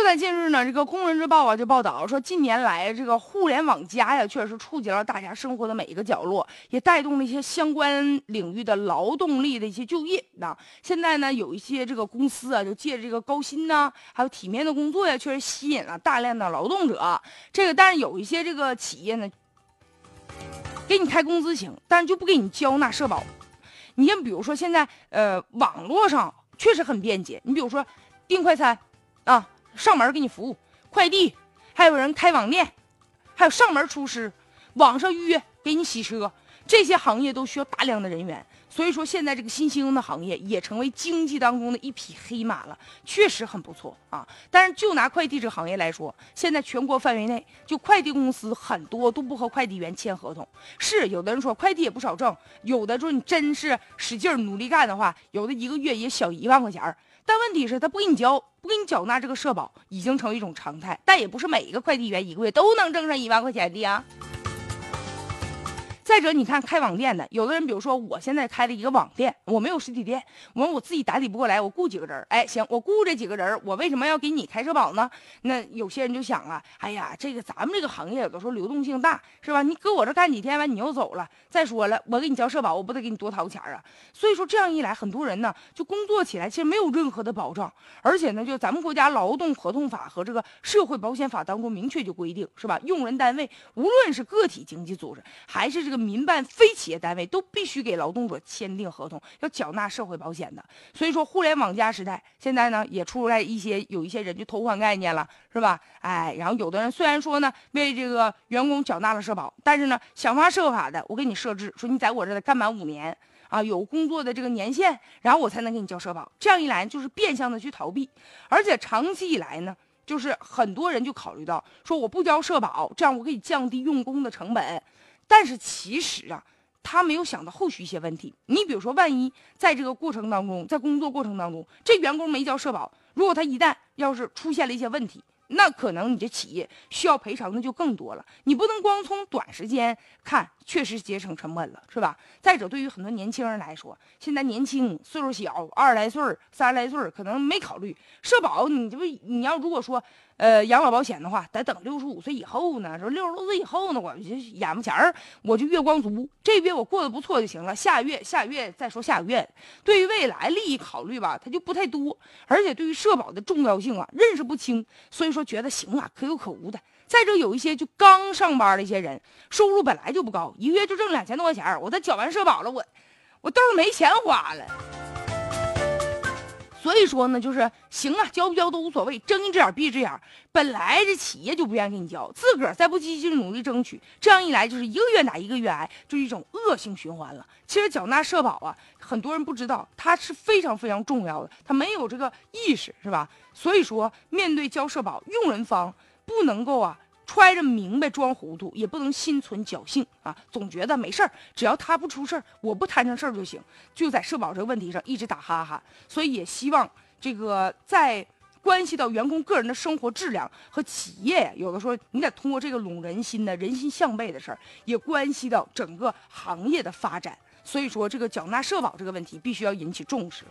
就在近日呢，这个《工人日报》啊就报道说，近年来这个互联网加呀，确实触及了大家生活的每一个角落，也带动了一些相关领域的劳动力的一些就业。那现在呢，有一些这个公司啊，就借着这个高薪呐，还有体面的工作呀，确实吸引了大量的劳动者。这个，但是有一些这个企业呢，给你开工资行，但是就不给你交纳社保。你像比如说现在，呃，网络上确实很便捷。你比如说订快餐，啊。上门给你服务，快递，还有人开网店，还有上门厨师，网上预约给你洗车，这些行业都需要大量的人员。所以说，现在这个新兴的行业也成为经济当中的一匹黑马了，确实很不错啊。但是就拿快递这个行业来说，现在全国范围内，就快递公司很多都不和快递员签合同。是有的人说快递也不少挣，有的说你真是使劲努力干的话，有的一个月也小一万块钱儿但问题是，他不给你交，不给你缴纳这个社保，已经成为一种常态。但也不是每一个快递员一个月都能挣上一万块钱的呀。再者，你看开网店的，有的人，比如说我现在开了一个网店，我没有实体店，我我自己打理不过来，我雇几个人哎，行，我雇这几个人我为什么要给你开社保呢？那有些人就想啊，哎呀，这个咱们这个行业有的时候流动性大，是吧？你搁我这干几天完，你又走了。再说了，我给你交社保，我不得给你多掏钱啊？所以说这样一来，很多人呢就工作起来其实没有任何的保障，而且呢，就咱们国家劳动合同法和这个社会保险法当中明确就规定，是吧？用人单位无论是个体经济组织还是这个。民办非企业单位都必须给劳动者签订合同，要缴纳社会保险的。所以说，互联网加时代，现在呢也出来一些有一些人就偷换概念了，是吧？哎，然后有的人虽然说呢为这个员工缴纳了社保，但是呢想方设法的我给你设置，说你在我这得干满五年啊，有工作的这个年限，然后我才能给你交社保。这样一来就是变相的去逃避，而且长期以来呢，就是很多人就考虑到说我不交社保，这样我可以降低用工的成本。但是其实啊，他没有想到后续一些问题。你比如说，万一在这个过程当中，在工作过程当中，这员工没交社保，如果他一旦要是出现了一些问题，那可能你这企业需要赔偿的就更多了。你不能光从短时间看，确实节省成本了，是吧？再者，对于很多年轻人来说，现在年轻岁数小，二十来岁、三十来岁，可能没考虑社保。你这不，你要如果说。呃，养老保险的话，得等六十五岁以后呢。说六十多岁以后呢，我就眼巴前儿我就月光族，这月我过得不错就行了。下月下月再说下个月。对于未来利益考虑吧，他就不太多，而且对于社保的重要性啊，认识不清，所以说觉得行啊，可有可无的。再者，有一些就刚上班的一些人，收入本来就不高，一个月就挣两千多块钱，我再缴完社保了，我我兜没钱花了。所以说呢，就是行啊，交不交都无所谓，睁一只眼闭一只眼。本来这企业就不愿意给你交，自个儿再不积极努力争取，这样一来就是一个月打一个月挨，就一种恶性循环了。其实缴纳社保啊，很多人不知道，它是非常非常重要的，他没有这个意识，是吧？所以说，面对交社保，用人方不能够啊。揣着明白装糊涂，也不能心存侥幸啊！总觉得没事儿，只要他不出事儿，我不摊上事儿就行。就在社保这个问题上一直打哈哈，所以也希望这个在关系到员工个人的生活质量和企业，有的时候你得通过这个拢人心的人心向背的事儿，也关系到整个行业的发展。所以说，这个缴纳社保这个问题必须要引起重视。